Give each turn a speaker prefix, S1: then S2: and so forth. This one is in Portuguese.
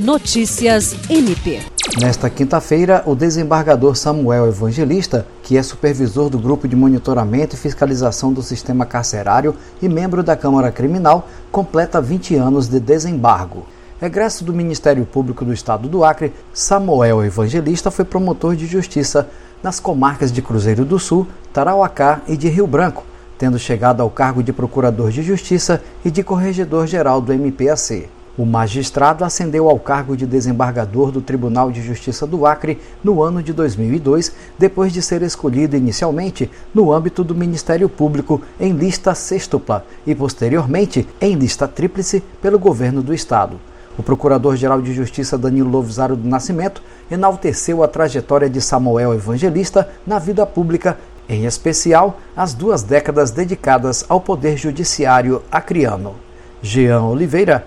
S1: Notícias MP.
S2: Nesta quinta-feira, o desembargador Samuel Evangelista, que é supervisor do Grupo de Monitoramento e Fiscalização do Sistema Carcerário e membro da Câmara Criminal, completa 20 anos de desembargo. Egresso do Ministério Público do Estado do Acre, Samuel Evangelista foi promotor de justiça nas comarcas de Cruzeiro do Sul, Tarauacá e de Rio Branco, tendo chegado ao cargo de Procurador de Justiça e de Corregedor-Geral do MPAC. O magistrado ascendeu ao cargo de desembargador do Tribunal de Justiça do Acre no ano de 2002, depois de ser escolhido inicialmente no âmbito do Ministério Público em lista sextupla e posteriormente em lista tríplice pelo governo do estado. O Procurador-Geral de Justiça Danilo Lovisaro do Nascimento enalteceu a trajetória de Samuel Evangelista na vida pública, em especial as duas décadas dedicadas ao Poder Judiciário acriano. Jean Oliveira,